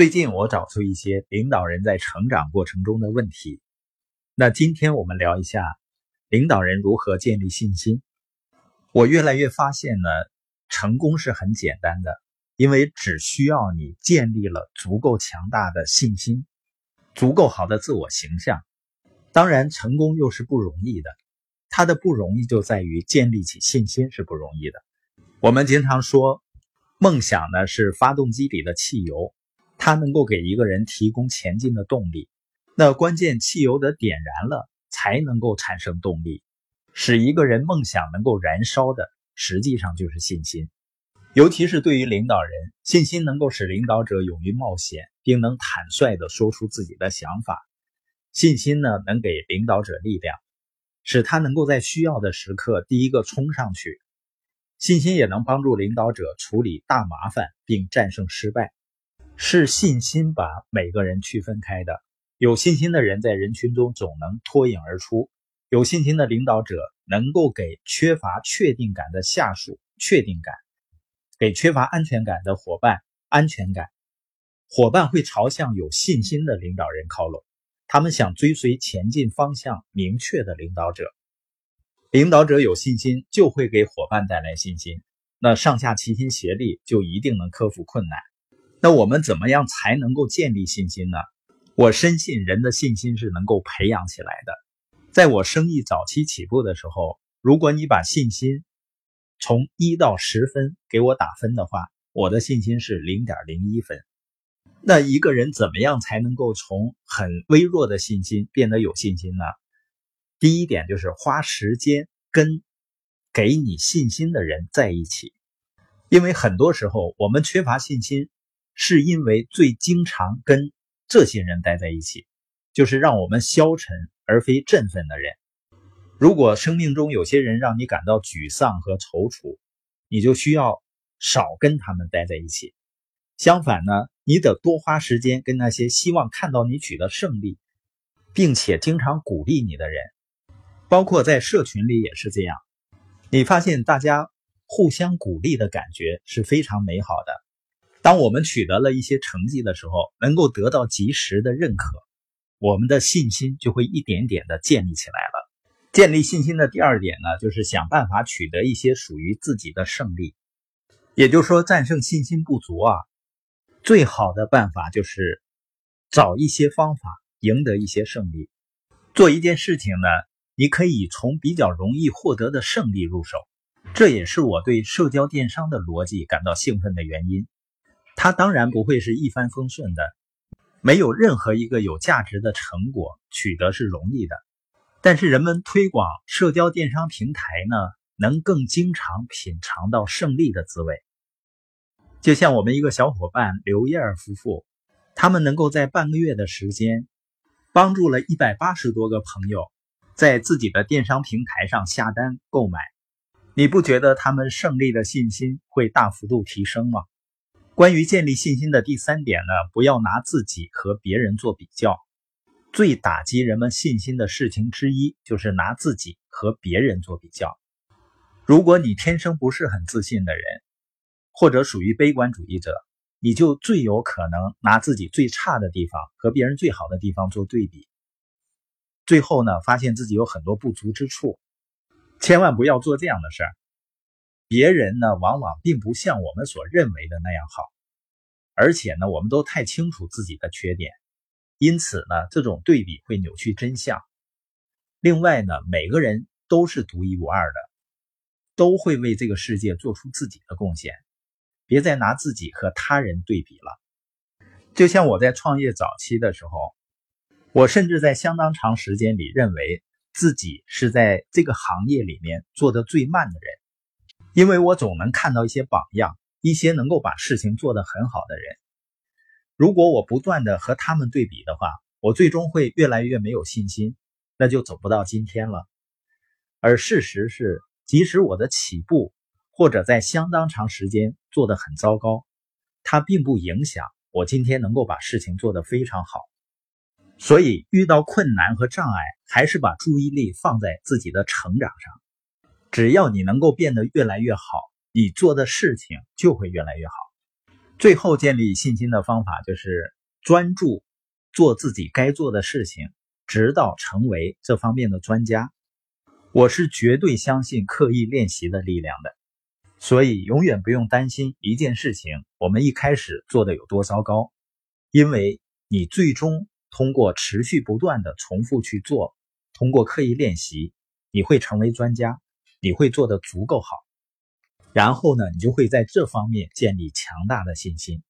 最近我找出一些领导人在成长过程中的问题。那今天我们聊一下领导人如何建立信心。我越来越发现呢，成功是很简单的，因为只需要你建立了足够强大的信心，足够好的自我形象。当然，成功又是不容易的，它的不容易就在于建立起信心是不容易的。我们经常说，梦想呢是发动机里的汽油。它能够给一个人提供前进的动力，那关键汽油的点燃了，才能够产生动力，使一个人梦想能够燃烧的，实际上就是信心。尤其是对于领导人，信心能够使领导者勇于冒险，并能坦率地说出自己的想法。信心呢，能给领导者力量，使他能够在需要的时刻第一个冲上去。信心也能帮助领导者处理大麻烦，并战胜失败。是信心把每个人区分开的。有信心的人在人群中总能脱颖而出。有信心的领导者能够给缺乏确定感的下属确定感，给缺乏安全感的伙伴安全感。伙伴会朝向有信心的领导人靠拢，他们想追随前进方向明确的领导者。领导者有信心，就会给伙伴带来信心。那上下齐心协力，就一定能克服困难。那我们怎么样才能够建立信心呢？我深信人的信心是能够培养起来的。在我生意早期起步的时候，如果你把信心从一到十分给我打分的话，我的信心是零点零一分。那一个人怎么样才能够从很微弱的信心变得有信心呢？第一点就是花时间跟给你信心的人在一起，因为很多时候我们缺乏信心。是因为最经常跟这些人待在一起，就是让我们消沉而非振奋的人。如果生命中有些人让你感到沮丧和踌躇，你就需要少跟他们待在一起。相反呢，你得多花时间跟那些希望看到你取得胜利，并且经常鼓励你的人。包括在社群里也是这样，你发现大家互相鼓励的感觉是非常美好的。当我们取得了一些成绩的时候，能够得到及时的认可，我们的信心就会一点点的建立起来了。建立信心的第二点呢，就是想办法取得一些属于自己的胜利。也就是说，战胜信心不足啊，最好的办法就是找一些方法赢得一些胜利。做一件事情呢，你可以从比较容易获得的胜利入手，这也是我对社交电商的逻辑感到兴奋的原因。它当然不会是一帆风顺的，没有任何一个有价值的成果取得是容易的。但是人们推广社交电商平台呢，能更经常品尝到胜利的滋味。就像我们一个小伙伴刘燕儿夫妇，他们能够在半个月的时间，帮助了一百八十多个朋友在自己的电商平台上下单购买。你不觉得他们胜利的信心会大幅度提升吗？关于建立信心的第三点呢，不要拿自己和别人做比较。最打击人们信心的事情之一，就是拿自己和别人做比较。如果你天生不是很自信的人，或者属于悲观主义者，你就最有可能拿自己最差的地方和别人最好的地方做对比，最后呢，发现自己有很多不足之处。千万不要做这样的事儿。别人呢，往往并不像我们所认为的那样好，而且呢，我们都太清楚自己的缺点，因此呢，这种对比会扭曲真相。另外呢，每个人都是独一无二的，都会为这个世界做出自己的贡献。别再拿自己和他人对比了。就像我在创业早期的时候，我甚至在相当长时间里认为自己是在这个行业里面做的最慢的人。因为我总能看到一些榜样，一些能够把事情做得很好的人。如果我不断的和他们对比的话，我最终会越来越没有信心，那就走不到今天了。而事实是，即使我的起步或者在相当长时间做得很糟糕，它并不影响我今天能够把事情做得非常好。所以，遇到困难和障碍，还是把注意力放在自己的成长上。只要你能够变得越来越好，你做的事情就会越来越好。最后建立信心的方法就是专注做自己该做的事情，直到成为这方面的专家。我是绝对相信刻意练习的力量的，所以永远不用担心一件事情我们一开始做的有多糟糕，因为你最终通过持续不断的重复去做，通过刻意练习，你会成为专家，你会做的足够好。然后呢，你就会在这方面建立强大的信心。